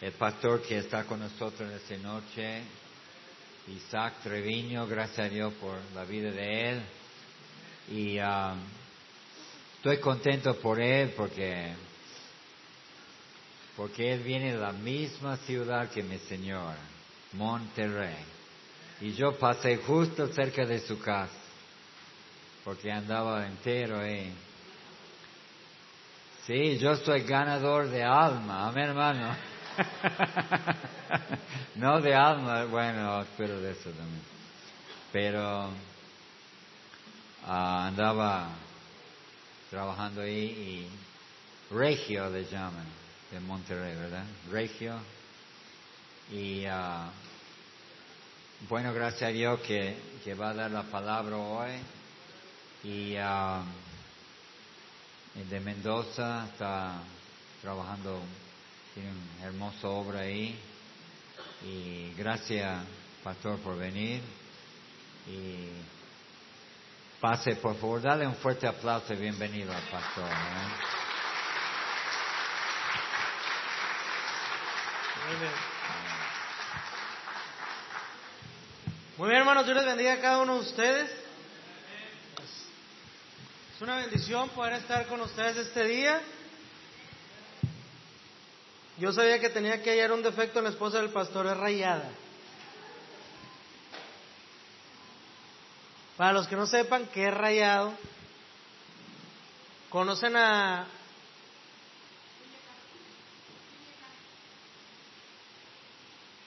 el pastor que está con nosotros esta noche, Isaac Treviño, gracias a Dios por la vida de él. Y um, estoy contento por él porque, porque él viene de la misma ciudad que mi señora, Monterrey. Y yo pasé justo cerca de su casa, porque andaba entero ahí. Sí, yo soy ganador de alma, amén hermano. no de alma, bueno, espero de eso también. Pero ah, andaba trabajando ahí y Regio le llaman, de Monterrey, ¿verdad? Regio. Y ah, bueno, gracias a Dios que, que, va a dar la palabra hoy. Y ah, de Mendoza está trabajando, tiene una hermosa obra ahí. Y gracias, pastor, por venir. Y pase, por favor, dale un fuerte aplauso y bienvenido al pastor. ¿eh? Muy bien. Muy bien, hermanos, Dios les bendiga a cada uno de ustedes. Es una bendición poder estar con ustedes este día. Yo sabía que tenía que hallar un defecto en la esposa del pastor, es rayada. Para los que no sepan qué es rayado, conocen a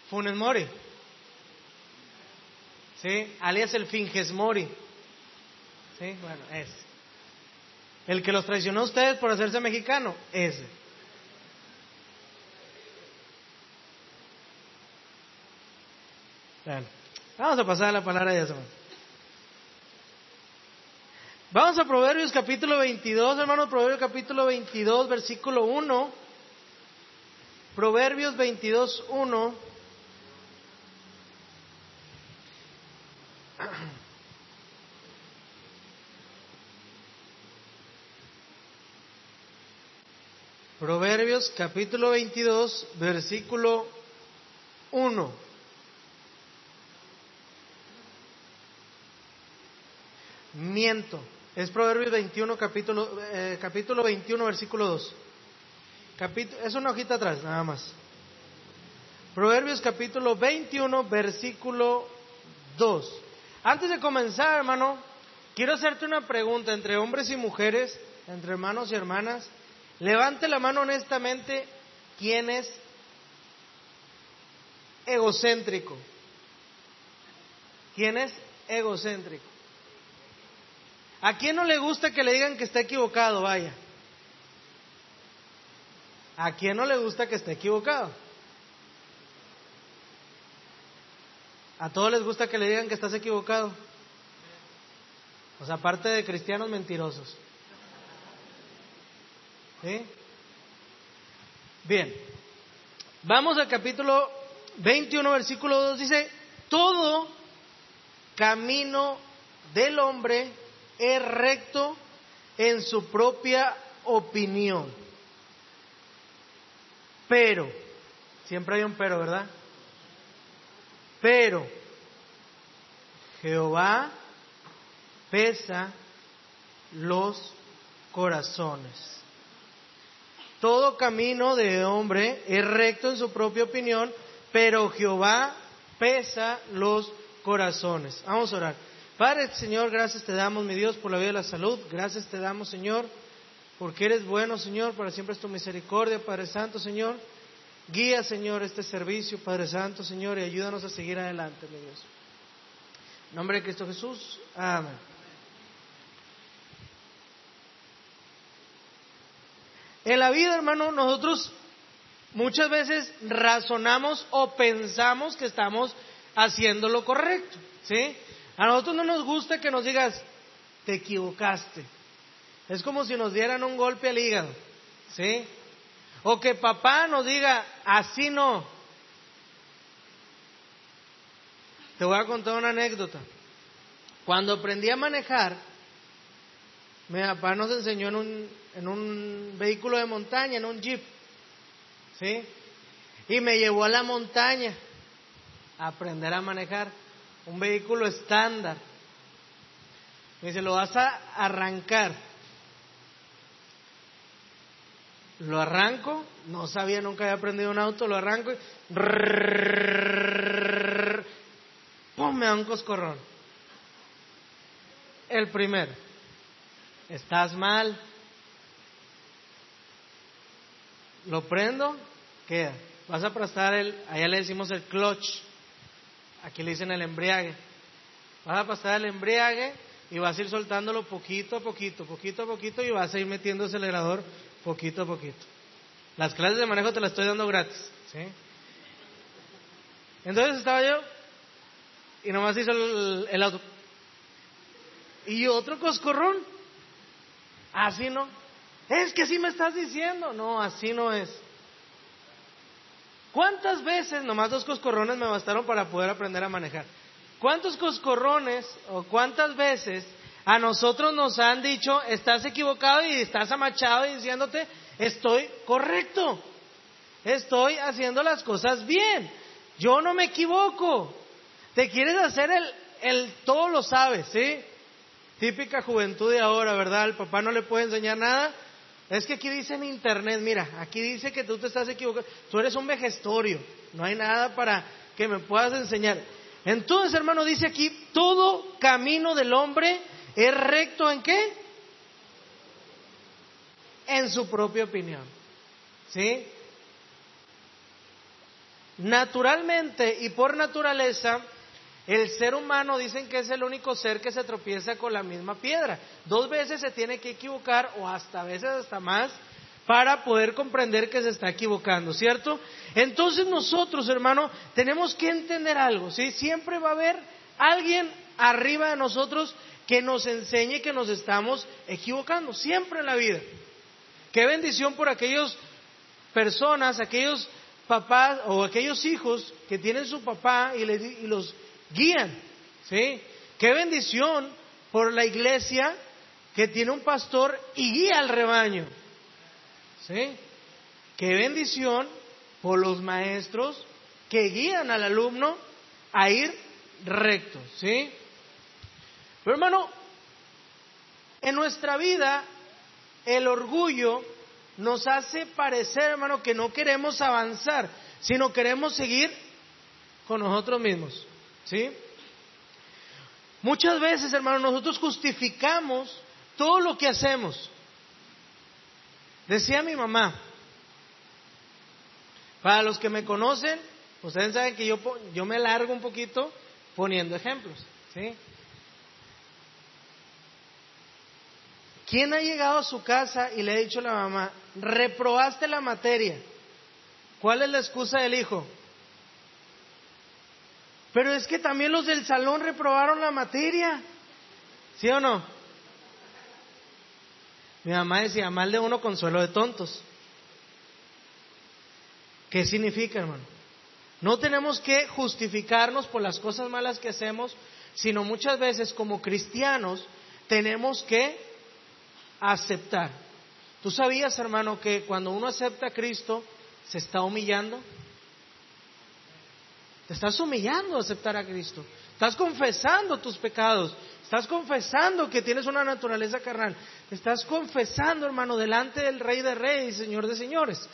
Funes Mori. ¿Sí? Alias el Finges Mori. ¿Sí? Bueno, es. El que los traicionó a ustedes por hacerse mexicano, ese. Bueno, vamos a pasar a la palabra de Dios. Vamos a Proverbios capítulo 22, hermanos, Proverbios capítulo 22, versículo 1. Proverbios 22, 1. Proverbios capítulo 22, versículo 1. Miento. Es Proverbios 21, capítulo, eh, capítulo 21, versículo 2. es una hojita atrás, nada más. Proverbios capítulo 21, versículo 2. Antes de comenzar, hermano, quiero hacerte una pregunta entre hombres y mujeres, entre hermanos y hermanas. Levante la mano honestamente, ¿quién es egocéntrico? ¿Quién es egocéntrico? ¿A quién no le gusta que le digan que está equivocado? Vaya. ¿A quién no le gusta que esté equivocado? ¿A todos les gusta que le digan que estás equivocado? O sea, aparte de cristianos mentirosos. ¿Sí? Bien. Vamos al capítulo 21, versículo 2. Dice, todo camino del hombre es recto en su propia opinión. Pero, siempre hay un pero, ¿verdad? Pero Jehová pesa los corazones. Todo camino de hombre es recto en su propia opinión, pero Jehová pesa los corazones. Vamos a orar. Padre Señor, gracias te damos, mi Dios, por la vida y la salud. Gracias te damos, Señor, porque eres bueno, Señor, para siempre es tu misericordia, Padre Santo, Señor. Guía, Señor, este servicio, Padre Santo, Señor, y ayúdanos a seguir adelante, mi Dios. En nombre de Cristo Jesús. Amén. En la vida, hermano, nosotros muchas veces razonamos o pensamos que estamos haciendo lo correcto, ¿sí? A nosotros no nos gusta que nos digas, te equivocaste. Es como si nos dieran un golpe al hígado, ¿sí? O que papá nos diga, así no. Te voy a contar una anécdota. Cuando aprendí a manejar, mi papá nos enseñó en un, en un vehículo de montaña, en un jeep. ¿Sí? y me llevó a la montaña a aprender a manejar un vehículo estándar. Me dice, lo vas a arrancar. Lo arranco, no sabía, nunca había aprendido un auto, lo arranco y... ¡Pum! Me da un coscorrón. El primero. Estás mal. Lo prendo, queda. Vas a aplastar el, allá le decimos el clutch. Aquí le dicen el embriague. Vas a pasar el embriague y vas a ir soltándolo poquito a poquito, poquito a poquito y vas a ir metiendo el acelerador poquito a poquito. Las clases de manejo te las estoy dando gratis. ¿sí? Entonces estaba yo y nomás hizo el, el auto. Y otro coscorrón. Así no. Es que así me estás diciendo. No, así no es. ¿Cuántas veces, nomás dos coscorrones me bastaron para poder aprender a manejar? ¿Cuántos coscorrones o cuántas veces a nosotros nos han dicho, estás equivocado y estás amachado diciéndote, estoy correcto, estoy haciendo las cosas bien, yo no me equivoco. Te quieres hacer el, el todo lo sabes, ¿sí? Típica juventud de ahora, ¿verdad? El papá no le puede enseñar nada. Es que aquí dice en internet, mira, aquí dice que tú te estás equivocando. Tú eres un vejestorio. No hay nada para que me puedas enseñar. Entonces, hermano, dice aquí, todo camino del hombre es recto en qué? En su propia opinión. ¿Sí? Naturalmente y por naturaleza, el ser humano dicen que es el único ser que se tropieza con la misma piedra. Dos veces se tiene que equivocar o hasta veces hasta más para poder comprender que se está equivocando, ¿cierto? Entonces nosotros, hermano, tenemos que entender algo, ¿sí? Siempre va a haber alguien arriba de nosotros que nos enseñe que nos estamos equivocando, siempre en la vida. Qué bendición por aquellas personas, aquellos papás o aquellos hijos que tienen su papá y, y los guían. ¿Sí? Qué bendición por la iglesia que tiene un pastor y guía al rebaño. ¿Sí? Qué bendición por los maestros que guían al alumno a ir recto. ¿Sí? Pero hermano, en nuestra vida el orgullo nos hace parecer, hermano, que no queremos avanzar, sino queremos seguir con nosotros mismos. ¿Sí? Muchas veces, hermano, nosotros justificamos todo lo que hacemos. Decía mi mamá, para los que me conocen, ustedes saben que yo, yo me largo un poquito poniendo ejemplos. ¿sí? ¿Quién ha llegado a su casa y le ha dicho a la mamá, reprobaste la materia? ¿Cuál es la excusa del hijo? Pero es que también los del salón reprobaron la materia. ¿Sí o no? Mi mamá decía, mal de uno consuelo de tontos. ¿Qué significa, hermano? No tenemos que justificarnos por las cosas malas que hacemos, sino muchas veces como cristianos tenemos que aceptar. ¿Tú sabías, hermano, que cuando uno acepta a Cristo se está humillando? Te estás humillando a aceptar a Cristo. Estás confesando tus pecados. Estás confesando que tienes una naturaleza carnal. Estás confesando, hermano, delante del Rey de Reyes y Señor de Señores.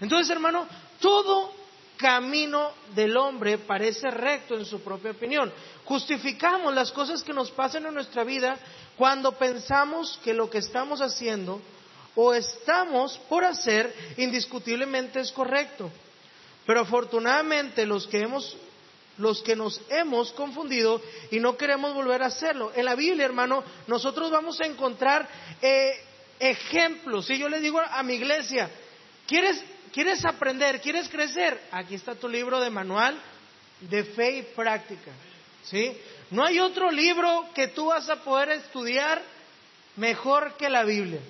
Entonces, hermano, todo camino del hombre parece recto en su propia opinión. Justificamos las cosas que nos pasan en nuestra vida cuando pensamos que lo que estamos haciendo o estamos por hacer indiscutiblemente es correcto. Pero afortunadamente los que hemos los que nos hemos confundido y no queremos volver a hacerlo. En la Biblia, hermano, nosotros vamos a encontrar eh, ejemplos. Si yo le digo a mi iglesia, ¿quieres, ¿quieres aprender? ¿Quieres crecer? Aquí está tu libro de manual de fe y práctica. ¿Sí? No hay otro libro que tú vas a poder estudiar mejor que la Biblia.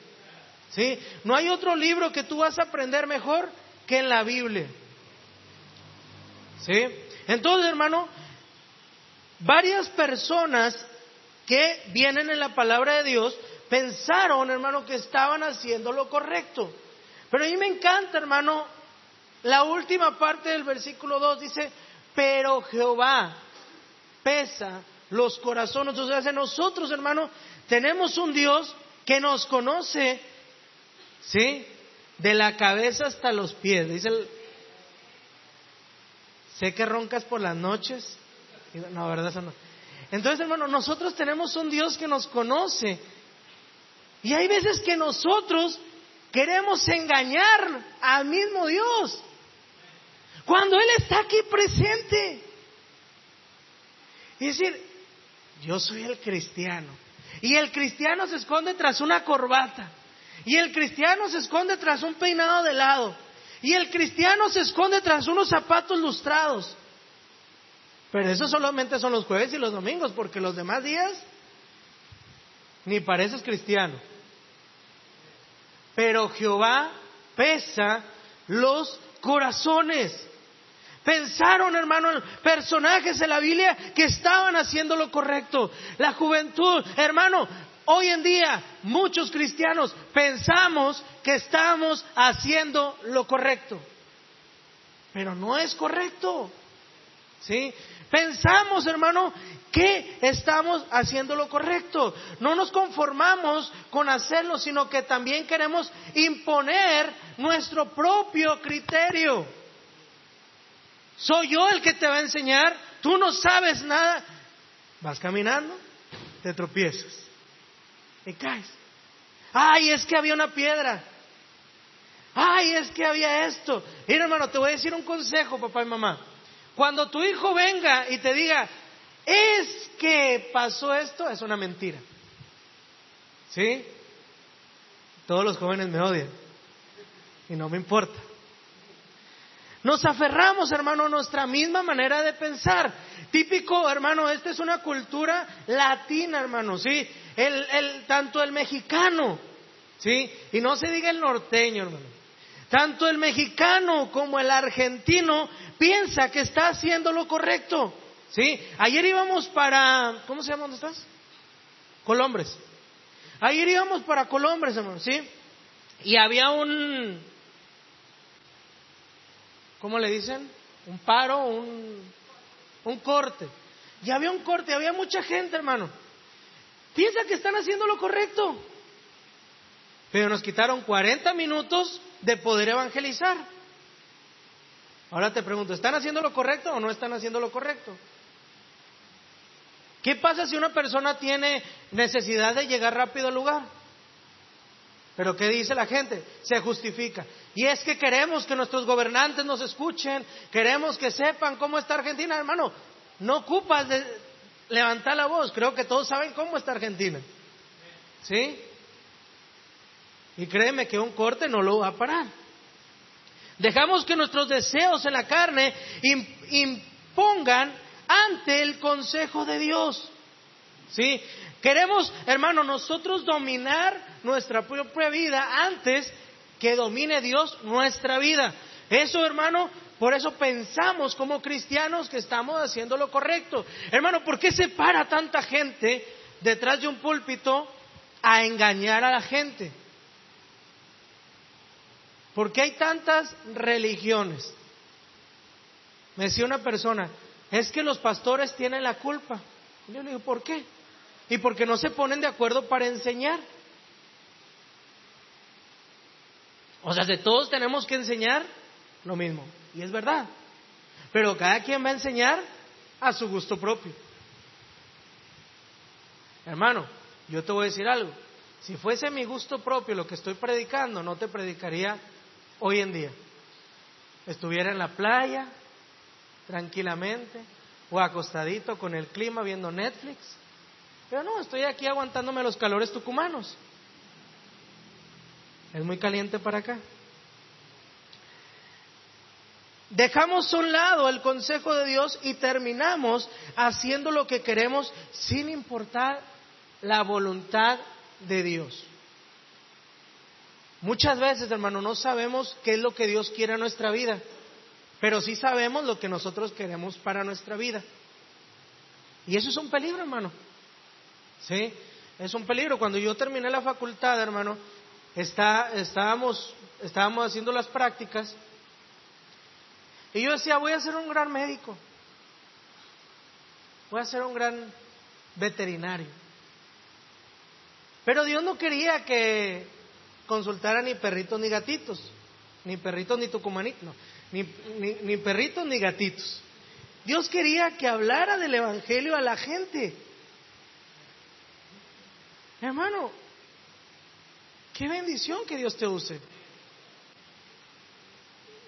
¿Sí? No hay otro libro que tú vas a aprender mejor que en la Biblia. ¿Sí? Entonces, hermano, varias personas que vienen en la palabra de Dios pensaron, hermano, que estaban haciendo lo correcto. Pero a mí me encanta, hermano, la última parte del versículo 2 dice, pero Jehová pesa los corazones. O sea, nosotros, hermano, tenemos un Dios que nos conoce, ¿sí? De la cabeza hasta los pies. Dice el, sé que roncas por las noches. No, verdad, eso no. Entonces, hermano, nosotros tenemos un Dios que nos conoce. Y hay veces que nosotros queremos engañar al mismo Dios. Cuando Él está aquí presente. Y decir, yo soy el cristiano. Y el cristiano se esconde tras una corbata. Y el cristiano se esconde tras un peinado de lado. Y el cristiano se esconde tras unos zapatos lustrados. Pero eso solamente son los jueves y los domingos, porque los demás días ni pareces cristiano. Pero Jehová pesa los corazones. Pensaron, hermano, personajes en la Biblia que estaban haciendo lo correcto. La juventud, hermano, hoy en día muchos cristianos pensamos que estamos haciendo lo correcto. Pero no es correcto. ¿Sí? Pensamos, hermano, que estamos haciendo lo correcto. No nos conformamos con hacerlo, sino que también queremos imponer nuestro propio criterio. Soy yo el que te va a enseñar, tú no sabes nada. Vas caminando, te tropiezas y caes. Ay, es que había una piedra. Ay, es que había esto. Mira, hermano, te voy a decir un consejo, papá y mamá. Cuando tu hijo venga y te diga, es que pasó esto, es una mentira. ¿Sí? Todos los jóvenes me odian. Y no me importa. Nos aferramos, hermano, a nuestra misma manera de pensar. Típico, hermano, esta es una cultura latina, hermano, ¿sí? El, el, tanto el mexicano, ¿sí? Y no se diga el norteño, hermano. Tanto el mexicano como el argentino piensa que está haciendo lo correcto. ¿Sí? Ayer íbamos para, ¿cómo se llama? ¿Dónde estás? Colombres. Ayer íbamos para Colombres, hermano, ¿sí? Y había un, ¿cómo le dicen? Un paro, un, un corte. Y había un corte, había mucha gente, hermano. Piensa que están haciendo lo correcto. Pero nos quitaron 40 minutos de poder evangelizar. Ahora te pregunto, ¿están haciendo lo correcto o no están haciendo lo correcto? ¿Qué pasa si una persona tiene necesidad de llegar rápido al lugar? Pero ¿qué dice la gente? Se justifica. Y es que queremos que nuestros gobernantes nos escuchen, queremos que sepan cómo está Argentina, hermano. No ocupas de levantar la voz, creo que todos saben cómo está Argentina. ¿Sí? Y créeme que un corte no lo va a parar. Dejamos que nuestros deseos en la carne impongan ante el consejo de Dios. ¿Sí? Queremos, hermano, nosotros dominar nuestra propia vida antes que domine Dios nuestra vida. Eso, hermano, por eso pensamos como cristianos que estamos haciendo lo correcto. Hermano, ¿por qué se para tanta gente detrás de un púlpito a engañar a la gente? ¿Por qué hay tantas religiones? Me decía una persona, es que los pastores tienen la culpa. Yo le digo, ¿por qué? Y porque no se ponen de acuerdo para enseñar. O sea, de todos tenemos que enseñar lo mismo. Y es verdad. Pero cada quien va a enseñar a su gusto propio. Hermano, yo te voy a decir algo. Si fuese mi gusto propio lo que estoy predicando, no te predicaría hoy en día. Estuviera en la playa, tranquilamente, o acostadito con el clima viendo Netflix. Pero no, estoy aquí aguantándome los calores tucumanos. Es muy caliente para acá. Dejamos a un lado el consejo de Dios y terminamos haciendo lo que queremos sin importar la voluntad de Dios. Muchas veces, hermano, no sabemos qué es lo que Dios quiere en nuestra vida, pero sí sabemos lo que nosotros queremos para nuestra vida. Y eso es un peligro, hermano. ¿Sí? Es un peligro. Cuando yo terminé la facultad, hermano, está, estábamos, estábamos haciendo las prácticas Y yo decía, voy a ser un gran médico. Voy a ser un gran veterinario. Pero Dios no quería que consultara ni perritos ni gatitos, ni perritos ni tucumanitos, no, ni, ni, ni perritos ni gatitos. Dios quería que hablara del Evangelio a la gente. Hermano, qué bendición que Dios te use.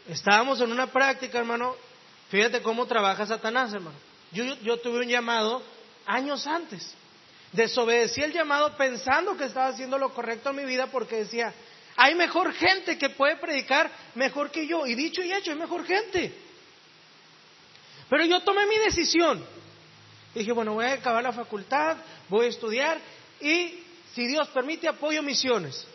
Estábamos en una práctica, hermano. Fíjate cómo trabaja Satanás, hermano. Yo, tuve un llamado años antes. Desobedecí el llamado pensando que estaba haciendo lo correcto en mi vida porque decía, hay mejor gente que puede predicar mejor que yo. Y dicho y hecho, hay mejor gente. Pero yo tomé mi decisión. Dije, bueno, voy a acabar la facultad, voy a estudiar y, si Dios permite, apoyo misiones.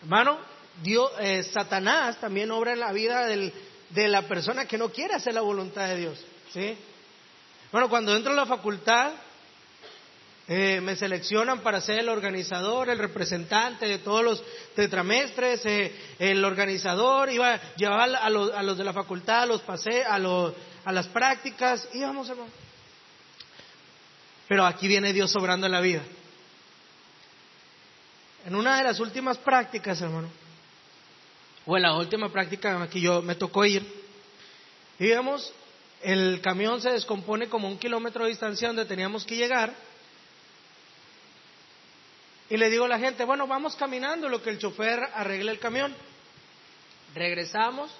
Hermano, Dios, eh, Satanás también obra en la vida de la persona que no quiere hacer la voluntad de Dios. ¿sí? Bueno, cuando entro a la facultad, eh, me seleccionan para ser el organizador, el representante de todos los tetramestres, eh, el organizador, iba a llevar a los, a los de la facultad, a los pasé, a, los, a las prácticas, íbamos hermano. Pero aquí viene Dios sobrando en la vida. En una de las últimas prácticas, hermano, o la última práctica que yo me tocó ir, digamos, el camión se descompone como un kilómetro de distancia donde teníamos que llegar. Y le digo a la gente, bueno, vamos caminando lo que el chofer arregle el camión. Regresamos.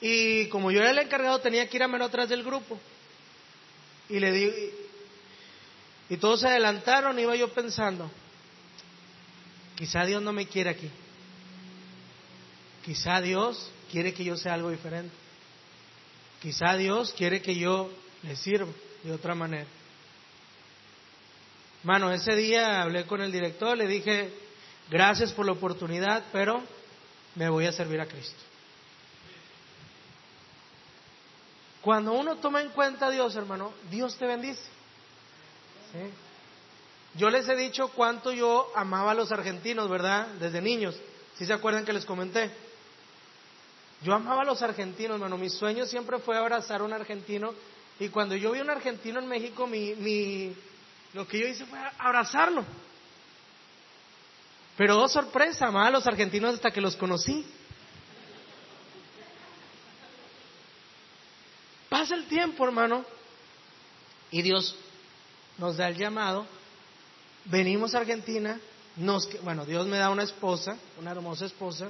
Y como yo era el encargado, tenía que ir a menos atrás del grupo. Y le digo, y, y todos se adelantaron, iba yo pensando, quizá Dios no me quiere aquí. Quizá Dios quiere que yo sea algo diferente. Quizá Dios quiere que yo le sirva de otra manera. Mano, ese día hablé con el director, le dije, gracias por la oportunidad, pero me voy a servir a Cristo. Cuando uno toma en cuenta a Dios, hermano, Dios te bendice. Yo les he dicho cuánto yo amaba a los argentinos, ¿verdad? Desde niños. Si se acuerdan que les comenté? Yo amaba a los argentinos, hermano. Mi sueño siempre fue abrazar a un argentino. Y cuando yo vi a un argentino en México, mi, mi, lo que yo hice fue abrazarlo. Pero oh sorpresa, amaba a los argentinos hasta que los conocí. Pasa el tiempo, hermano, y Dios nos da el llamado. Venimos a Argentina, nos, bueno, Dios me da una esposa, una hermosa esposa,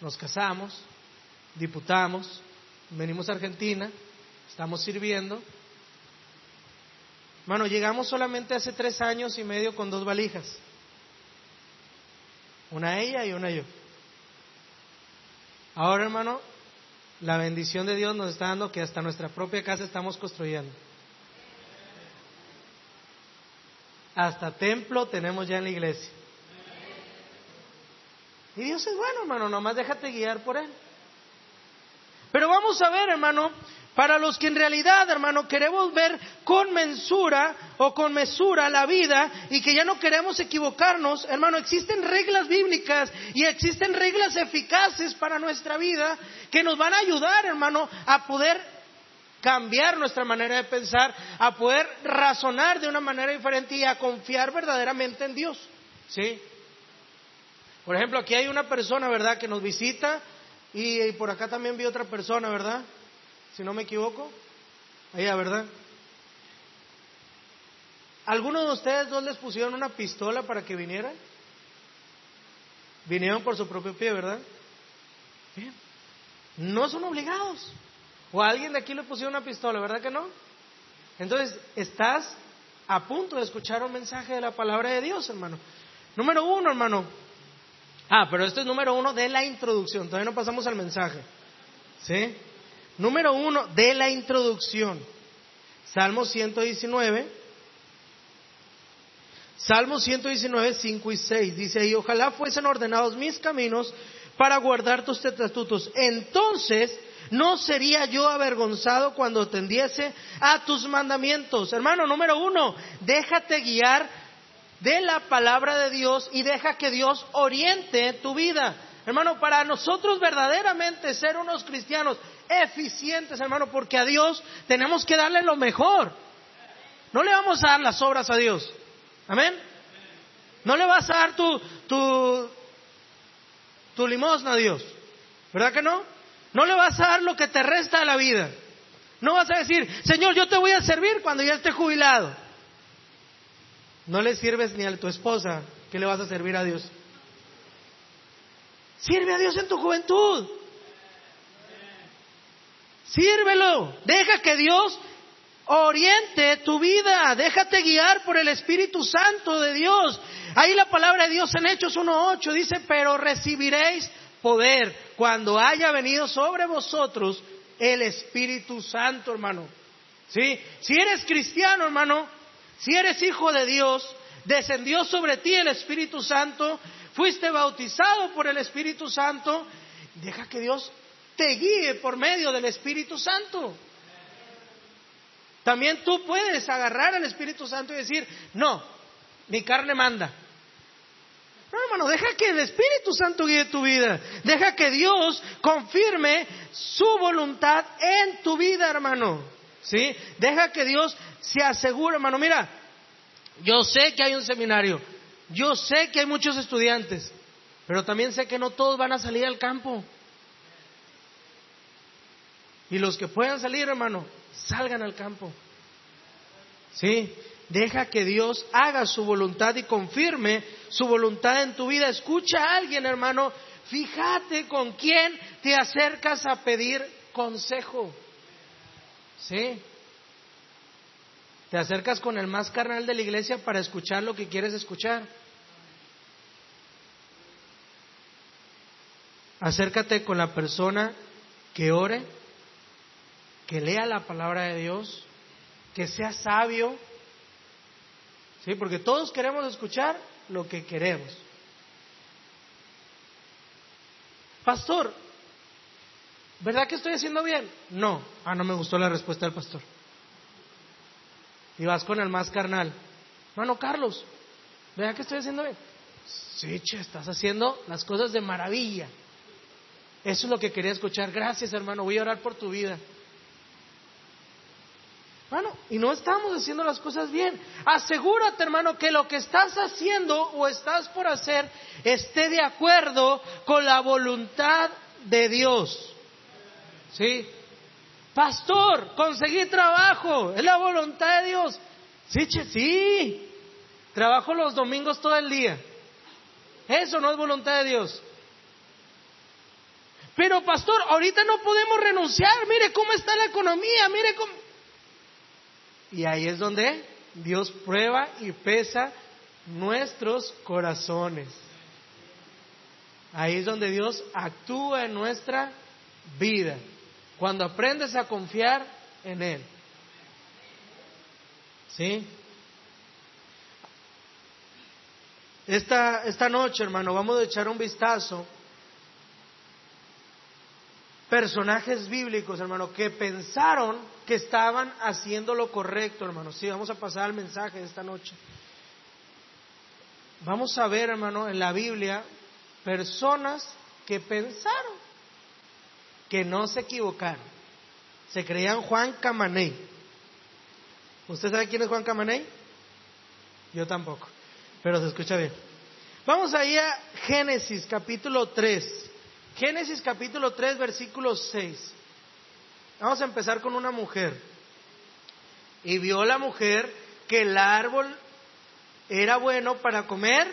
nos casamos, diputamos, venimos a Argentina, estamos sirviendo. Hermano, llegamos solamente hace tres años y medio con dos valijas. Una ella y una yo. Ahora, hermano, la bendición de Dios nos está dando que hasta nuestra propia casa estamos construyendo. Hasta templo tenemos ya en la iglesia. Y Dios es bueno, hermano, nomás déjate guiar por Él. Pero vamos a ver, hermano, para los que en realidad, hermano, queremos ver con mensura o con mesura la vida y que ya no queremos equivocarnos, hermano, existen reglas bíblicas y existen reglas eficaces para nuestra vida que nos van a ayudar, hermano, a poder cambiar nuestra manera de pensar, a poder razonar de una manera diferente y a confiar verdaderamente en Dios. ¿Sí? Por ejemplo, aquí hay una persona, ¿verdad?, que nos visita y, por acá también vi otra persona, ¿verdad? Si no me equivoco. Allá, ¿verdad? ¿Algunos de ustedes dos les pusieron una pistola para que vinieran? Vinieron por su propio pie, ¿verdad? Bien. No son obligados. O alguien de aquí le pusieron una pistola, ¿verdad que no? Entonces, estás a punto de escuchar un mensaje de la palabra de Dios, hermano. Número uno, hermano, Ah, pero esto es número uno de la introducción. Todavía no pasamos al mensaje. ¿Sí? Número uno de la introducción. Salmo 119. Salmo 119, 5 y 6. Dice y ojalá fuesen ordenados mis caminos para guardar tus estatutos. Entonces no sería yo avergonzado cuando tendiese a tus mandamientos. Hermano, número uno, déjate guiar de la palabra de Dios y deja que Dios oriente tu vida. hermano, para nosotros verdaderamente ser unos cristianos eficientes, hermano, porque a Dios tenemos que darle lo mejor. No le vamos a dar las obras a Dios. Amén. No le vas a dar tu, tu, tu limosna a Dios. ¿Verdad que no? No le vas a dar lo que te resta de la vida. No vas a decir, Señor, yo te voy a servir cuando ya esté jubilado. No le sirves ni a tu esposa que le vas a servir a Dios. Sirve a Dios en tu juventud. Sírvelo. Deja que Dios oriente tu vida. Déjate guiar por el Espíritu Santo de Dios. Ahí la palabra de Dios en Hechos 1.8 dice, pero recibiréis poder cuando haya venido sobre vosotros el Espíritu Santo, hermano. ¿Sí? Si eres cristiano, hermano, si eres hijo de Dios, descendió sobre ti el Espíritu Santo, fuiste bautizado por el Espíritu Santo, deja que Dios te guíe por medio del Espíritu Santo. También tú puedes agarrar al Espíritu Santo y decir, no, mi carne manda. No, hermano, deja que el Espíritu Santo guíe tu vida. Deja que Dios confirme su voluntad en tu vida, hermano. ¿Sí? Deja que Dios se asegure, hermano. Mira, yo sé que hay un seminario. Yo sé que hay muchos estudiantes. Pero también sé que no todos van a salir al campo. Y los que puedan salir, hermano, salgan al campo. ¿Sí? Deja que Dios haga su voluntad y confirme su voluntad en tu vida. Escucha a alguien, hermano. Fíjate con quién te acercas a pedir consejo. ¿Sí? Te acercas con el más carnal de la iglesia para escuchar lo que quieres escuchar. Acércate con la persona que ore, que lea la palabra de Dios, que sea sabio. Sí, porque todos queremos escuchar lo que queremos. Pastor, ¿verdad que estoy haciendo bien? No. Ah, no me gustó la respuesta del pastor. Y vas con el más carnal. Hermano Carlos, ¿verdad que estoy haciendo bien? Sí, che, estás haciendo las cosas de maravilla. Eso es lo que quería escuchar. Gracias, hermano. Voy a orar por tu vida. Bueno, y no estamos haciendo las cosas bien. Asegúrate, hermano, que lo que estás haciendo o estás por hacer esté de acuerdo con la voluntad de Dios. ¿Sí? Pastor, conseguí trabajo, es la voluntad de Dios. Sí, sí. Trabajo los domingos todo el día. Eso no es voluntad de Dios. Pero pastor, ahorita no podemos renunciar. Mire cómo está la economía, mire cómo... Y ahí es donde Dios prueba y pesa nuestros corazones. Ahí es donde Dios actúa en nuestra vida. Cuando aprendes a confiar en Él. ¿Sí? Esta, esta noche, hermano, vamos a echar un vistazo personajes bíblicos, hermano, que pensaron que estaban haciendo lo correcto, hermano. Sí, vamos a pasar al mensaje de esta noche. Vamos a ver, hermano, en la Biblia personas que pensaron que no se equivocaron. Se creían Juan Camaney. ¿Usted sabe quién es Juan Camaney? Yo tampoco, pero se escucha bien. Vamos ahí a Génesis capítulo 3. Génesis capítulo 3, versículo 6. Vamos a empezar con una mujer. Y vio la mujer que el árbol era bueno para comer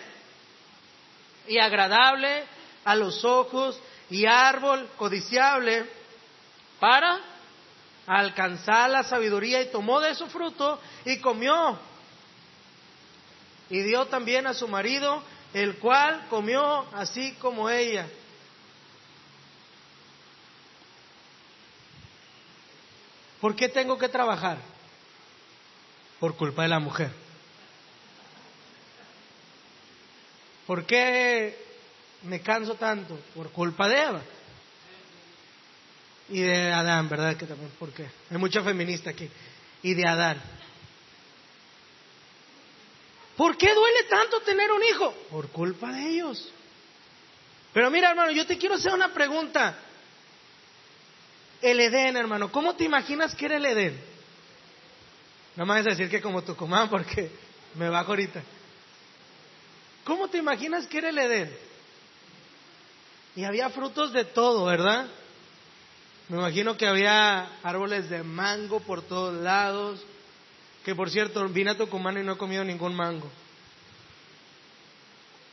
y agradable a los ojos y árbol codiciable para alcanzar la sabiduría y tomó de su fruto y comió. Y dio también a su marido, el cual comió así como ella. ¿Por qué tengo que trabajar? Por culpa de la mujer. ¿Por qué me canso tanto? Por culpa de Eva. Y de Adán, ¿verdad? Que también, ¿por qué? Hay mucha feminista aquí. Y de Adán. ¿Por qué duele tanto tener un hijo? Por culpa de ellos. Pero mira, hermano, yo te quiero hacer una pregunta. El Edén, hermano, ¿cómo te imaginas que era el Edén? No me vas a decir que como Tucumán, porque me bajo ahorita. ¿Cómo te imaginas que era el Edén? Y había frutos de todo, ¿verdad? Me imagino que había árboles de mango por todos lados. Que por cierto, vine a Tucumán y no he comido ningún mango.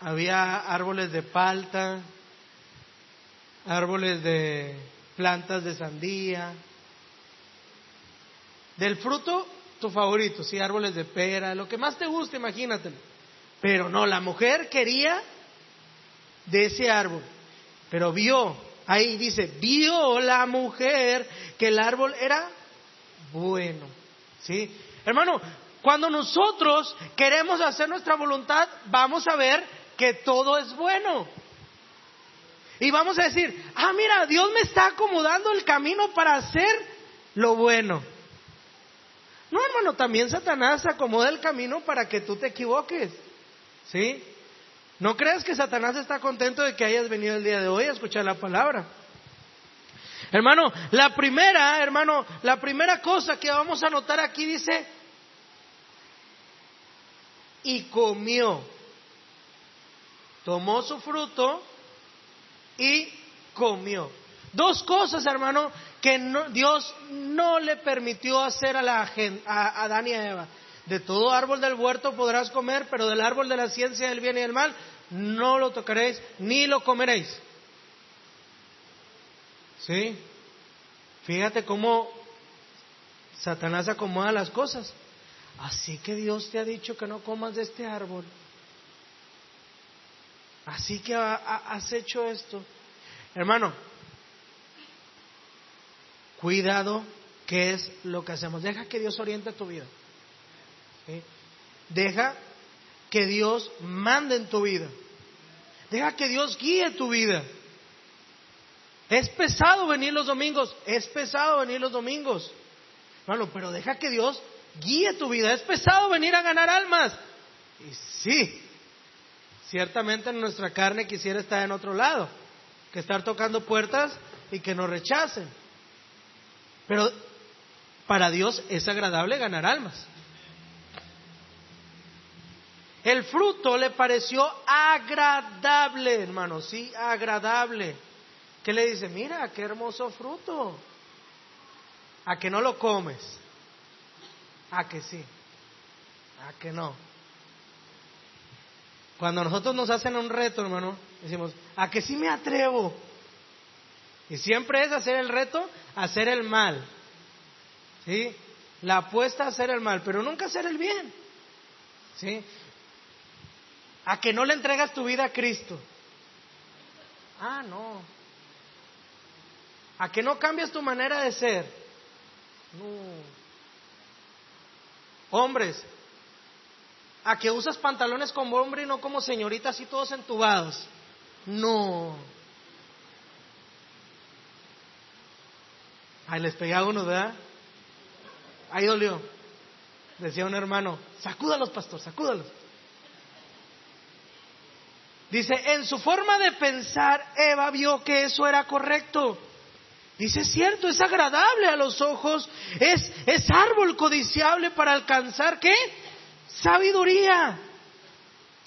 Había árboles de palta, árboles de plantas de sandía. Del fruto, tu favorito, sí, árboles de pera, lo que más te guste, imagínatelo. Pero no, la mujer quería de ese árbol, pero vio Ahí dice, vio la mujer que el árbol era bueno. ¿Sí? Hermano, cuando nosotros queremos hacer nuestra voluntad, vamos a ver que todo es bueno. Y vamos a decir, ah, mira, Dios me está acomodando el camino para hacer lo bueno. No, hermano, también Satanás acomoda el camino para que tú te equivoques. ¿Sí? No creas que Satanás está contento de que hayas venido el día de hoy a escuchar la palabra. Hermano, la primera, hermano, la primera cosa que vamos a notar aquí dice, y comió. Tomó su fruto y comió. Dos cosas, hermano, que Dios no le permitió hacer a, la, a Adán y a Eva. De todo árbol del huerto podrás comer, pero del árbol de la ciencia del bien y del mal no lo tocaréis ni lo comeréis. ¿Sí? Fíjate cómo Satanás acomoda las cosas. Así que Dios te ha dicho que no comas de este árbol. Así que has hecho esto. Hermano, cuidado qué es lo que hacemos. Deja que Dios oriente tu vida. Deja que Dios mande en tu vida. Deja que Dios guíe tu vida. Es pesado venir los domingos, es pesado venir los domingos. Bueno, pero deja que Dios guíe tu vida. Es pesado venir a ganar almas. Y sí, ciertamente nuestra carne quisiera estar en otro lado, que estar tocando puertas y que nos rechacen. Pero para Dios es agradable ganar almas. El fruto le pareció agradable, hermano, sí, agradable. ¿Qué le dice? Mira, qué hermoso fruto. A que no lo comes. A que sí. A que no. Cuando nosotros nos hacen un reto, hermano, decimos, a que sí me atrevo. Y siempre es hacer el reto, hacer el mal. ¿Sí? La apuesta a hacer el mal, pero nunca hacer el bien. ¿Sí? A que no le entregas tu vida a Cristo. Ah, no. A que no cambias tu manera de ser. No. Hombres, a que usas pantalones como hombre y no como señoritas y todos entubados. No. Ahí les pegué a uno, ¿verdad? Ahí dolió. Decía un hermano, sacúdalos, pastor, sacúdalos. Dice, en su forma de pensar, Eva vio que eso era correcto. Dice, es cierto, es agradable a los ojos, es, es árbol codiciable para alcanzar, ¿qué? Sabiduría.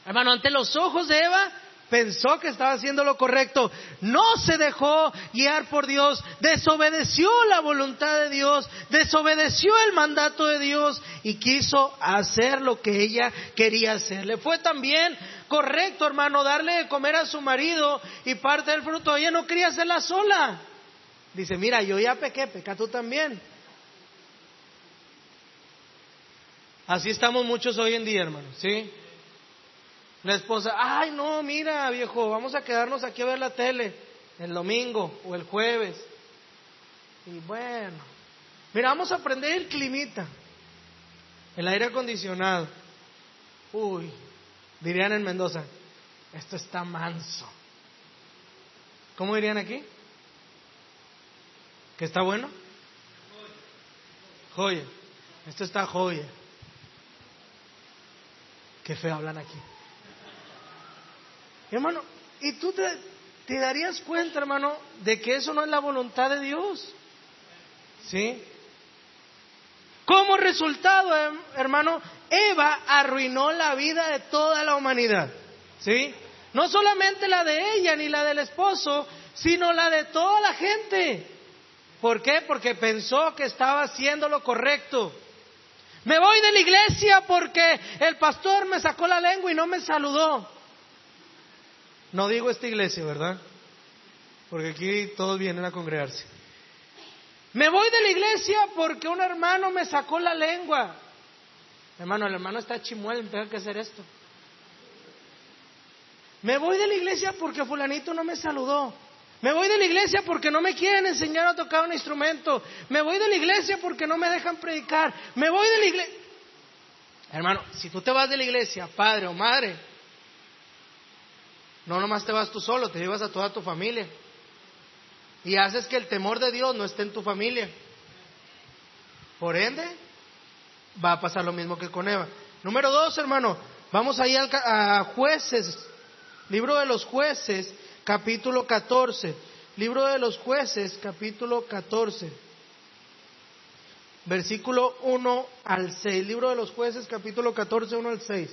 Hermano, ante los ojos de Eva, pensó que estaba haciendo lo correcto, no se dejó guiar por Dios, desobedeció la voluntad de Dios, desobedeció el mandato de Dios y quiso hacer lo que ella quería hacer. Le fue también correcto, hermano, darle de comer a su marido y parte del fruto. Ella no quería hacerla sola. Dice, mira, yo ya pequé, peca tú también. Así estamos muchos hoy en día, hermano, ¿sí? La esposa, ay, no, mira, viejo, vamos a quedarnos aquí a ver la tele el domingo o el jueves. Y bueno, mira, vamos a prender el climita, el aire acondicionado. Uy, dirían en Mendoza, esto está manso. ¿Cómo dirían aquí? ¿Que está bueno? Joya. Esto está joya. Qué feo hablan aquí. Hermano, y tú te, te darías cuenta, hermano, de que eso no es la voluntad de Dios. ¿Sí? Como resultado, hermano, Eva arruinó la vida de toda la humanidad. ¿Sí? No solamente la de ella ni la del esposo, sino la de toda la gente. ¿Por qué? Porque pensó que estaba haciendo lo correcto. Me voy de la iglesia porque el pastor me sacó la lengua y no me saludó. No digo esta iglesia, ¿verdad? Porque aquí todos vienen a congregarse. Me voy de la iglesia porque un hermano me sacó la lengua. Hermano, el hermano está chimuel, tengo que hacer esto. Me voy de la iglesia porque fulanito no me saludó. Me voy de la iglesia porque no me quieren enseñar a tocar un instrumento. Me voy de la iglesia porque no me dejan predicar. Me voy de la iglesia. Hermano, si tú te vas de la iglesia, padre o madre, no nomás te vas tú solo, te llevas a toda tu familia. Y haces que el temor de Dios no esté en tu familia. Por ende, va a pasar lo mismo que con Eva. Número dos, hermano, vamos ahí a jueces Libro de los jueces, capítulo 14. Libro de los jueces, capítulo 14. Versículo 1 al 6. Libro de los jueces, capítulo 14, 1 al 6.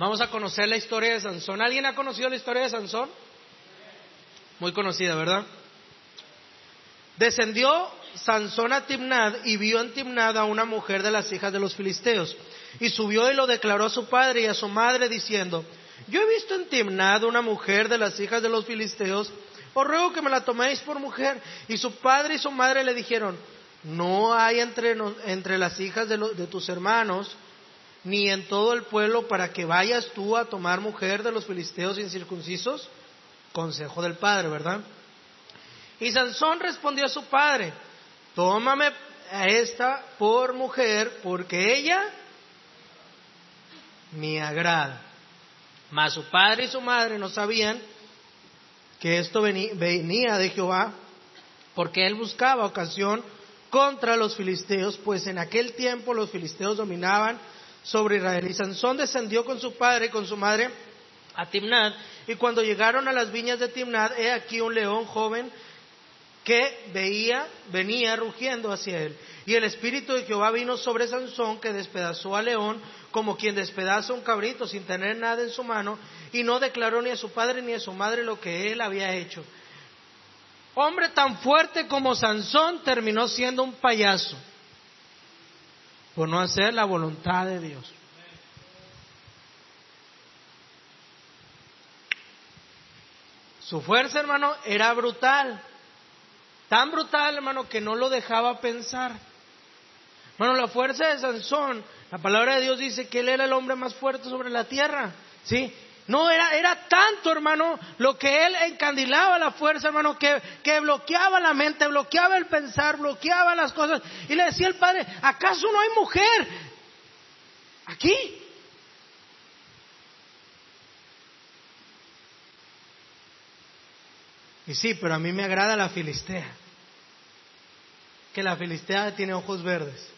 Vamos a conocer la historia de Sansón. ¿Alguien ha conocido la historia de Sansón? Muy conocida, ¿verdad? Descendió Sansón a Timnad y vio en Timnad a una mujer de las hijas de los filisteos. Y subió y lo declaró a su padre y a su madre diciendo, yo he visto en Timnad una mujer de las hijas de los filisteos, os ruego que me la toméis por mujer. Y su padre y su madre le dijeron, no hay entre, entre las hijas de, de tus hermanos, ni en todo el pueblo, para que vayas tú a tomar mujer de los filisteos incircuncisos. Consejo del padre, ¿verdad? Y Sansón respondió a su padre, tómame a esta por mujer, porque ella me agrada. Mas su padre y su madre no sabían que esto venía de Jehová, porque él buscaba ocasión contra los filisteos, pues en aquel tiempo los filisteos dominaban sobre Israel. Y Sansón descendió con su padre y con su madre a Timnad, y cuando llegaron a las viñas de Timnad, he aquí un león joven que veía, venía rugiendo hacia él. Y el espíritu de Jehová vino sobre Sansón, que despedazó al león como quien despedaza un cabrito sin tener nada en su mano, y no declaró ni a su padre ni a su madre lo que él había hecho. Hombre tan fuerte como Sansón terminó siendo un payaso por no hacer la voluntad de Dios. Su fuerza, hermano, era brutal. Tan brutal, hermano, que no lo dejaba pensar. Bueno, la fuerza de Sansón, la palabra de Dios dice que él era el hombre más fuerte sobre la tierra. ¿Sí? No, era, era tanto, hermano, lo que él encandilaba la fuerza, hermano, que, que bloqueaba la mente, bloqueaba el pensar, bloqueaba las cosas. Y le decía el padre, ¿acaso no hay mujer aquí? Y sí, pero a mí me agrada la filistea. Que la filistea tiene ojos verdes.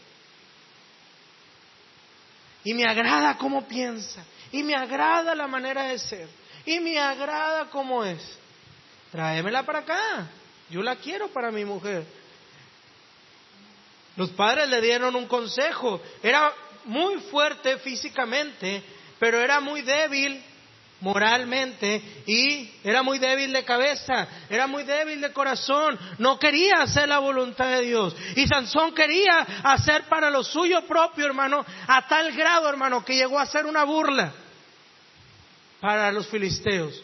Y me agrada cómo piensa. Y me agrada la manera de ser. Y me agrada cómo es. Tráemela para acá. Yo la quiero para mi mujer. Los padres le dieron un consejo. Era muy fuerte físicamente, pero era muy débil moralmente y era muy débil de cabeza, era muy débil de corazón, no quería hacer la voluntad de Dios. Y Sansón quería hacer para lo suyo propio, hermano, a tal grado, hermano, que llegó a ser una burla para los filisteos.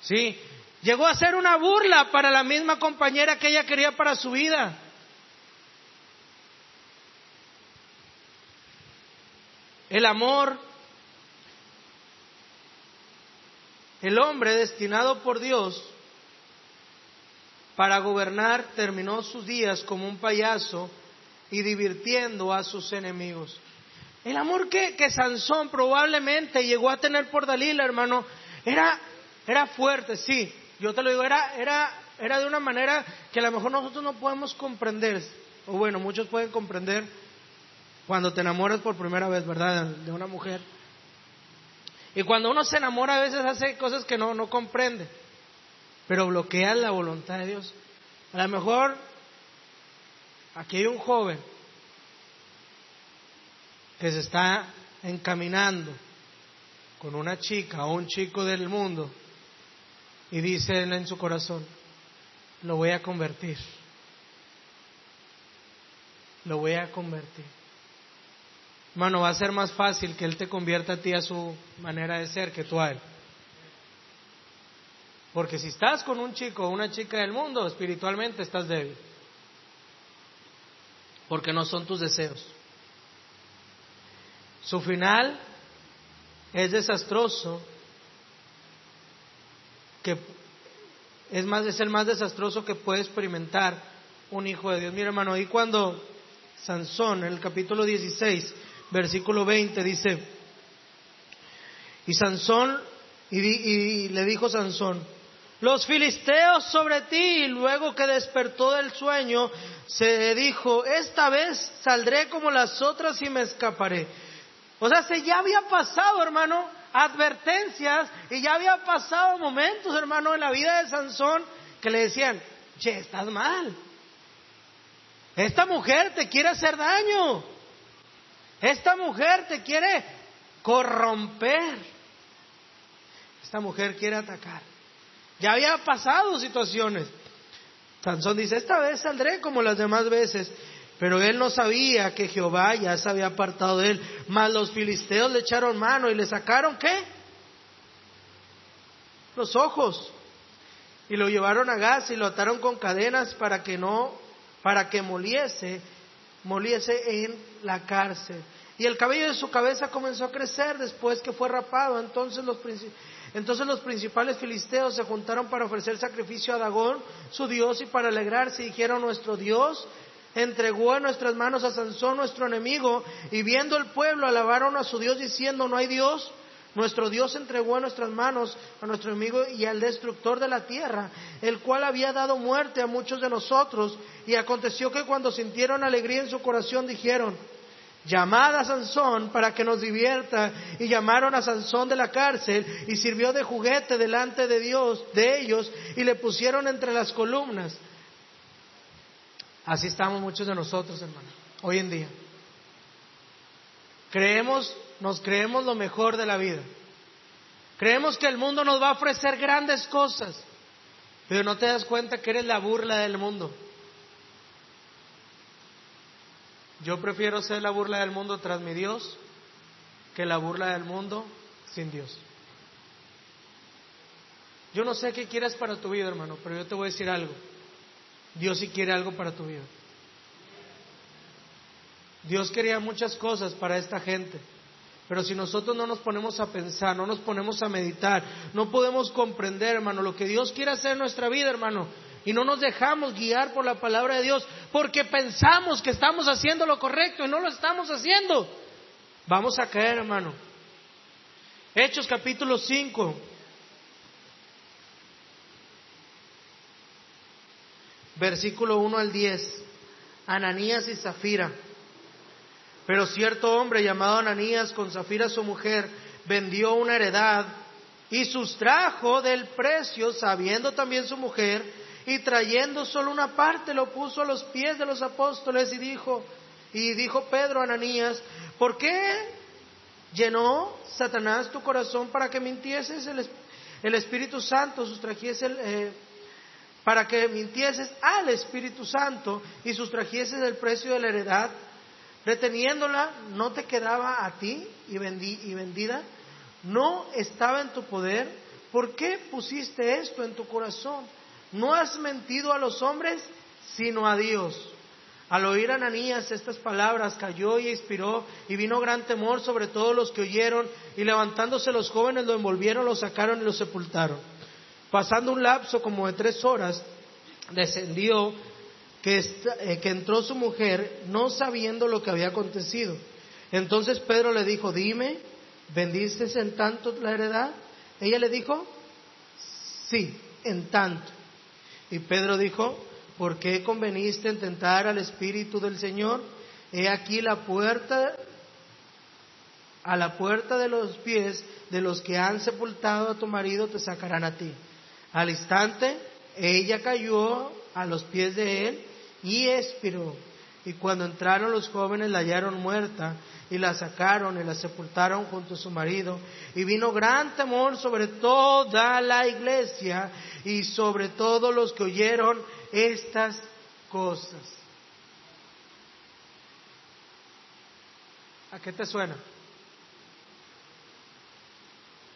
¿Sí? Llegó a ser una burla para la misma compañera que ella quería para su vida. El amor El hombre destinado por Dios para gobernar terminó sus días como un payaso y divirtiendo a sus enemigos. El amor que, que Sansón probablemente llegó a tener por Dalila, hermano, era, era fuerte, sí. Yo te lo digo, era, era, era de una manera que a lo mejor nosotros no podemos comprender. O bueno, muchos pueden comprender cuando te enamoras por primera vez, ¿verdad? De una mujer. Y cuando uno se enamora a veces hace cosas que no, no comprende, pero bloquea la voluntad de Dios. A lo mejor aquí hay un joven que se está encaminando con una chica o un chico del mundo y dice en su corazón, lo voy a convertir, lo voy a convertir. Hermano, va a ser más fácil que Él te convierta a ti a su manera de ser que tú a Él. Porque si estás con un chico o una chica del mundo, espiritualmente estás débil. Porque no son tus deseos. Su final es desastroso, que es, más, es el más desastroso que puede experimentar un hijo de Dios. Mira, hermano, y cuando Sansón, en el capítulo 16, versículo 20, dice, y Sansón, y, le dijo Sansón, los filisteos sobre ti, y luego que despertó del sueño, se dijo, esta vez saldré como las otras y me escaparé. O sea, se ya había pasado, hermano, advertencias y ya había pasado momentos, hermano, en la vida de Sansón que le decían, che, estás mal. Esta mujer te quiere hacer daño. Esta mujer te quiere corromper. Esta mujer quiere atacar. Ya había pasado situaciones. Sansón dice, esta vez saldré como las demás veces. Pero él no sabía que Jehová ya se había apartado de él. Mas los filisteos le echaron mano y le sacaron qué? Los ojos. Y lo llevaron a gas y lo ataron con cadenas para que no, para que moliese moliese en la cárcel. Y el cabello de su cabeza comenzó a crecer después que fue rapado. Entonces los, entonces los principales filisteos se juntaron para ofrecer sacrificio a Dagón, su dios, y para alegrarse dijeron, nuestro dios entregó en nuestras manos a Sansón, nuestro enemigo, y viendo el pueblo alabaron a su dios diciendo, no hay dios nuestro Dios entregó en nuestras manos a nuestro enemigo y al destructor de la tierra, el cual había dado muerte a muchos de nosotros. Y aconteció que cuando sintieron alegría en su corazón dijeron, llamad a Sansón para que nos divierta. Y llamaron a Sansón de la cárcel y sirvió de juguete delante de Dios, de ellos, y le pusieron entre las columnas. Así estamos muchos de nosotros, hermano, hoy en día. Creemos nos creemos lo mejor de la vida. Creemos que el mundo nos va a ofrecer grandes cosas, pero no te das cuenta que eres la burla del mundo. Yo prefiero ser la burla del mundo tras mi Dios que la burla del mundo sin Dios. Yo no sé qué quieres para tu vida, hermano, pero yo te voy a decir algo. Dios sí quiere algo para tu vida. Dios quería muchas cosas para esta gente. Pero si nosotros no nos ponemos a pensar, no nos ponemos a meditar, no podemos comprender, hermano, lo que Dios quiere hacer en nuestra vida, hermano, y no nos dejamos guiar por la palabra de Dios, porque pensamos que estamos haciendo lo correcto y no lo estamos haciendo, vamos a caer, hermano. Hechos capítulo 5. Versículo 1 al 10. Ananías y Zafira pero cierto hombre llamado Ananías con Zafira su mujer vendió una heredad y sustrajo del precio, sabiendo también su mujer, y trayendo solo una parte lo puso a los pies de los apóstoles y dijo, y dijo Pedro a Ananías, ¿por qué llenó Satanás tu corazón para que mintieses el, Espíritu Santo, sustrajese eh, para que mintieses al Espíritu Santo y sustrajieses el precio de la heredad? reteniéndola, no te quedaba a ti y, y vendida, no estaba en tu poder. ¿Por qué pusiste esto en tu corazón? No has mentido a los hombres, sino a Dios. Al oír Ananías estas palabras, cayó y expiró, y vino gran temor sobre todos los que oyeron, y levantándose los jóvenes lo envolvieron, lo sacaron y lo sepultaron. Pasando un lapso como de tres horas, descendió eh, que, entró su mujer no sabiendo lo que había acontecido. Entonces Pedro le dijo, dime, ¿vendiste en tanto la heredad? Ella le dijo, sí, en tanto. Y Pedro dijo, ¿por qué conveniste en tentar al Espíritu del Señor? He aquí la puerta a la puerta de los pies de los que han sepultado a tu marido te sacarán a ti. Al instante ella cayó a los pies de él y expiró. Y cuando entraron los jóvenes la hallaron muerta y la sacaron y la sepultaron junto a su marido. Y vino gran temor sobre toda la iglesia y sobre todos los que oyeron estas cosas. ¿A qué te suena?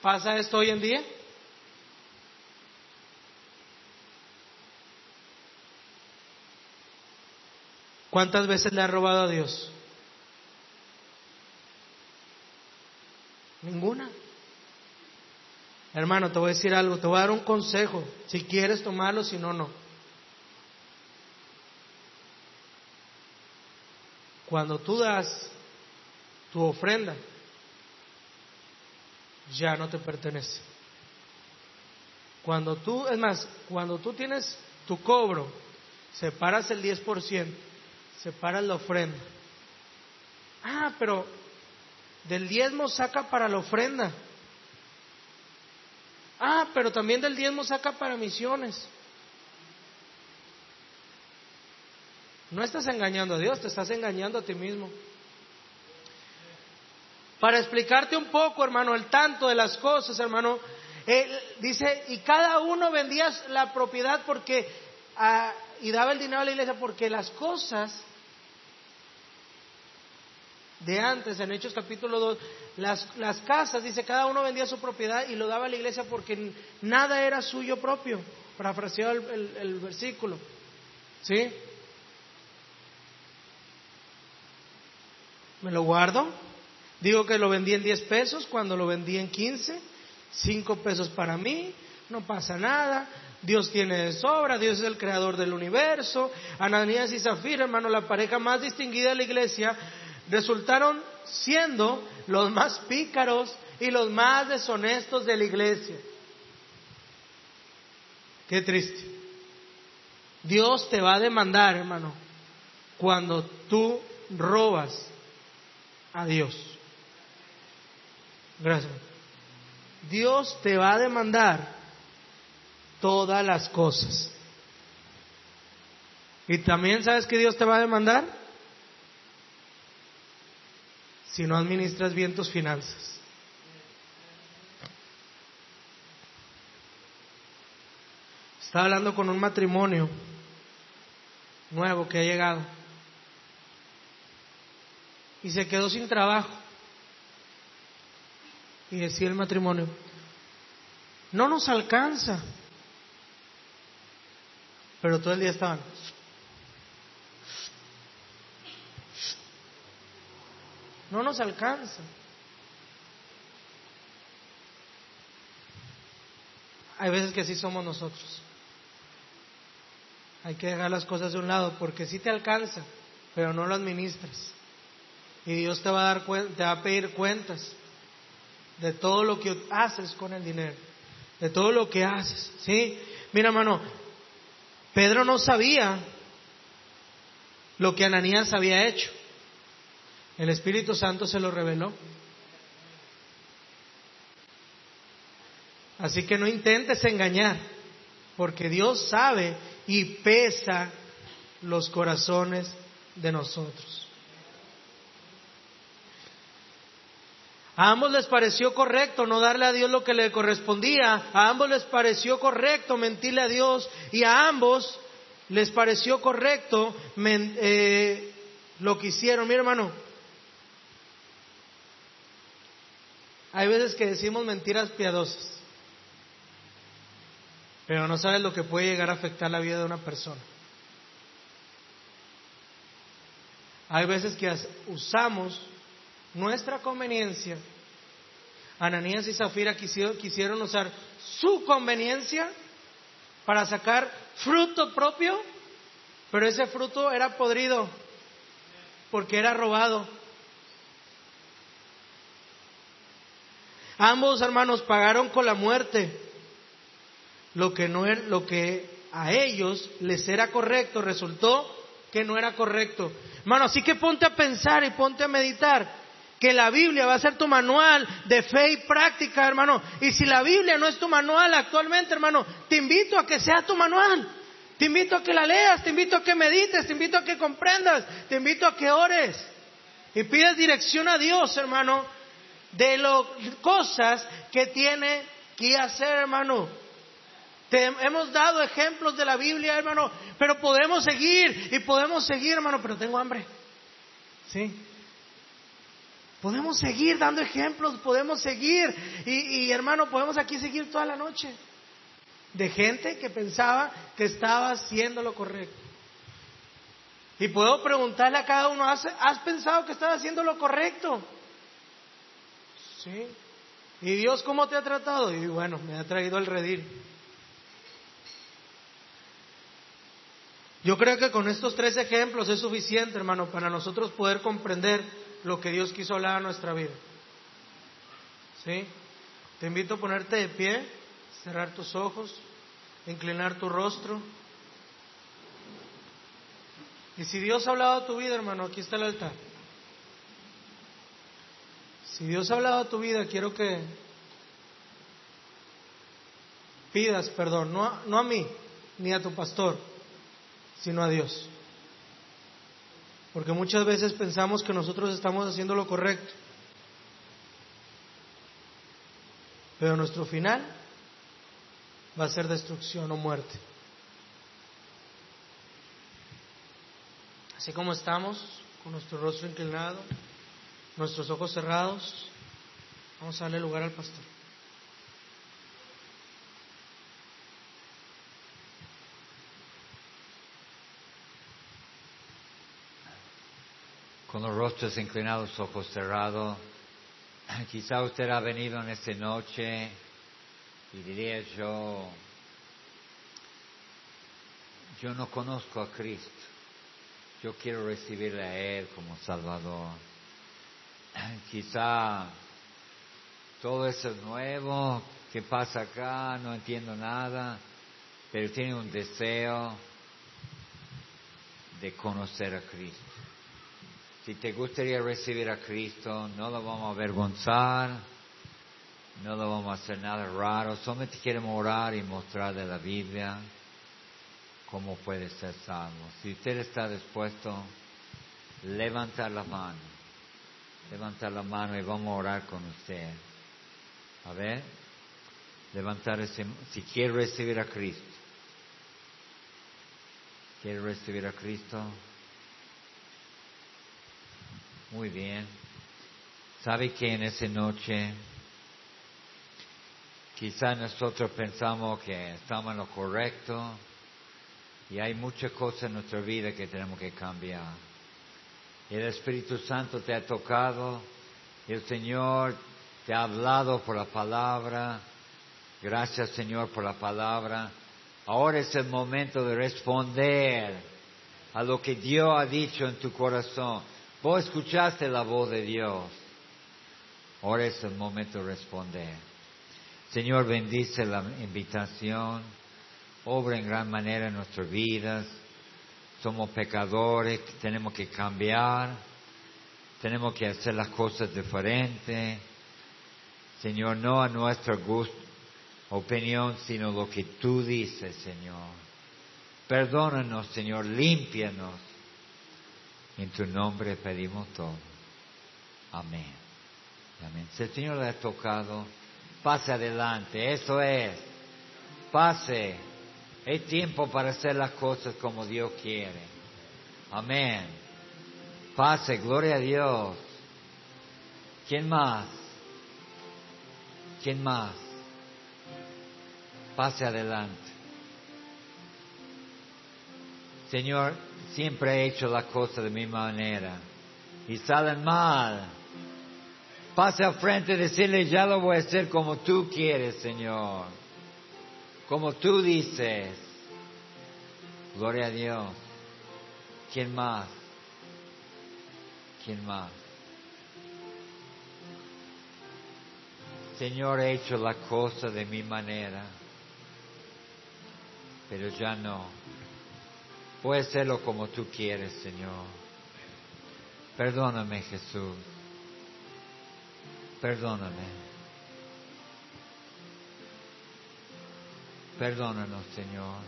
¿Pasa esto hoy en día? ¿Cuántas veces le ha robado a Dios? Ninguna. Hermano, te voy a decir algo, te voy a dar un consejo, si quieres tomarlo, si no, no. Cuando tú das tu ofrenda, ya no te pertenece. Cuando tú, es más, cuando tú tienes tu cobro, separas el 10%, separas la ofrenda. Ah, pero del diezmo saca para la ofrenda. Ah, pero también del diezmo saca para misiones. No estás engañando a Dios, te estás engañando a ti mismo. Para explicarte un poco, hermano, el tanto de las cosas, hermano, dice, y cada uno vendía la propiedad porque, ah, y daba el dinero a la iglesia porque las cosas de antes, en Hechos capítulo 2, las, las casas, dice, cada uno vendía su propiedad y lo daba a la iglesia porque nada era suyo propio, parafraseado el, el, versículo. ¿Sí? ¿Me lo guardo? Digo que lo vendí en 10 pesos cuando lo vendí en 15, 5 pesos para mí, no pasa nada. Dios tiene de sobra, Dios es el creador del universo. Ananías y Zafira, hermano, la pareja más distinguida de la iglesia, resultaron siendo los más pícaros y los más deshonestos de la iglesia. Qué triste. Dios te va a demandar, hermano, cuando tú robas a Dios. Gracias. Dios te va a demandar todas las cosas. Y también sabes que Dios te va a demandar si no administras bien tus finanzas. Estaba hablando con un matrimonio nuevo que ha llegado y se quedó sin trabajo. Y decía el matrimonio, no nos alcanza. Pero todo el día estaban. No nos alcanza. Hay veces que sí somos nosotros. Hay que dejar las cosas de un lado porque sí te alcanza, pero no lo administras. Y Dios te va a dar te va a pedir cuentas de todo lo que haces con el dinero, de todo lo que haces, ¿sí? Mira, hermano, Pedro no sabía lo que Ananías había hecho. El Espíritu Santo se lo reveló. Así que no intentes engañar, porque Dios sabe y pesa los corazones de nosotros. A ambos les pareció correcto no darle a Dios lo que le correspondía, a ambos les pareció correcto mentirle a Dios y a ambos les pareció correcto eh, lo que hicieron. Mi hermano, hay veces que decimos mentiras piadosas, pero no sabes lo que puede llegar a afectar la vida de una persona. Hay veces que usamos nuestra conveniencia, Ananías y Zafira quisieron, usar su conveniencia para sacar fruto propio, pero ese fruto era podrido porque era robado. Ambos hermanos pagaron con la muerte lo que no era, lo que a ellos les era correcto resultó que no era correcto. Hermano, así que ponte a pensar y ponte a meditar que la Biblia va a ser tu manual de fe y práctica, hermano. Y si la Biblia no es tu manual actualmente, hermano, te invito a que sea tu manual. Te invito a que la leas, te invito a que medites, te invito a que comprendas, te invito a que ores. Y pides dirección a Dios, hermano, de las cosas que tiene que hacer, hermano. Te hemos dado ejemplos de la Biblia, hermano, pero podemos seguir y podemos seguir, hermano, pero tengo hambre. ¿Sí? Podemos seguir dando ejemplos, podemos seguir y, y hermano, podemos aquí seguir toda la noche de gente que pensaba que estaba haciendo lo correcto. Y puedo preguntarle a cada uno, ¿has, has pensado que estaba haciendo lo correcto? Sí. ¿Y Dios cómo te ha tratado? Y bueno, me ha traído el redil. Yo creo que con estos tres ejemplos es suficiente, hermano, para nosotros poder comprender lo que Dios quiso hablar a nuestra vida. ¿Sí? Te invito a ponerte de pie, cerrar tus ojos, inclinar tu rostro. Y si Dios ha hablado a tu vida, hermano, aquí está el altar. Si Dios ha hablado a tu vida, quiero que pidas perdón, no a, no a mí, ni a tu pastor, sino a Dios. Porque muchas veces pensamos que nosotros estamos haciendo lo correcto. Pero nuestro final va a ser destrucción o muerte. Así como estamos, con nuestro rostro inclinado, nuestros ojos cerrados, vamos a darle lugar al pastor. con los rostros inclinados, ojos cerrados. Quizá usted ha venido en esta noche y diría yo, yo no conozco a Cristo, yo quiero recibirle a Él como Salvador. Quizá todo eso nuevo que pasa acá, no entiendo nada, pero tiene un deseo de conocer a Cristo. Si te gustaría recibir a Cristo, no lo vamos a avergonzar, no lo vamos a hacer nada raro, solamente queremos orar y mostrar de la Biblia cómo puede ser salvo. Si usted está dispuesto, levantar la mano, levantar la mano y vamos a orar con usted. A ver, levantar ese, si quiere recibir a Cristo, quiere recibir a Cristo, muy bien. ¿Sabe que en esa noche quizá nosotros pensamos que estamos en lo correcto y hay muchas cosas en nuestra vida que tenemos que cambiar? El Espíritu Santo te ha tocado, el Señor te ha hablado por la palabra. Gracias Señor por la palabra. Ahora es el momento de responder a lo que Dios ha dicho en tu corazón. Vos escuchaste la voz de Dios. Ahora es el momento de responder. Señor, bendice la invitación. Obra en gran manera en nuestras vidas. Somos pecadores, tenemos que cambiar. Tenemos que hacer las cosas diferentes. Señor, no a nuestra gusto, opinión, sino lo que tú dices, Señor. Perdónanos, Señor, límpianos en tu nombre pedimos todo. Amén. Amén. Si el Señor le ha tocado, pase adelante. Eso es. Pase. Es tiempo para hacer las cosas como Dios quiere. Amén. Pase. Gloria a Dios. ¿Quién más? ¿Quién más? Pase adelante. Señor, siempre he hecho la cosa de mi manera y salen mal. Pase al frente y decirle, ya lo voy a hacer como tú quieres, Señor. Como tú dices. Gloria a Dios. ¿Quién más? ¿Quién más? Señor, he hecho la cosa de mi manera, pero ya no. Puede hacerlo como tú quieres, Señor. Perdóname, Jesús. Perdóname. Perdónanos, Señor,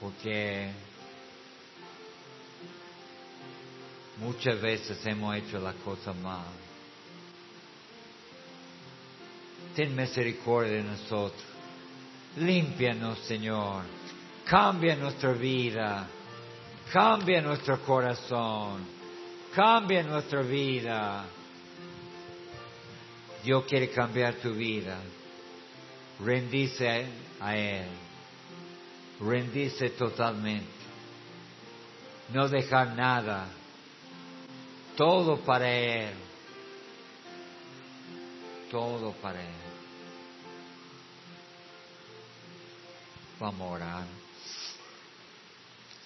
porque muchas veces hemos hecho la cosa mal. Ten misericordia de nosotros. Límpianos, Señor. Cambia nuestra vida. Cambia nuestro corazón. Cambia nuestra vida. Dios quiere cambiar tu vida. Rendice a Él. Rendice totalmente. No dejar nada. Todo para Él. Todo para Él. Vamos a orar.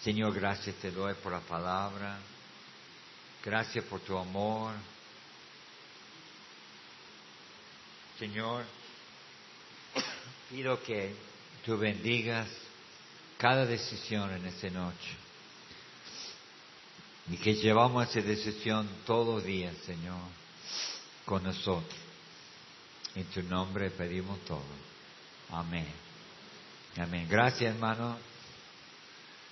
Señor, gracias te doy por la palabra. Gracias por tu amor. Señor, pido que tú bendigas cada decisión en esta noche. Y que llevamos esa decisión todos los días, Señor, con nosotros. En tu nombre pedimos todo. Amén. Amén. Gracias, hermano.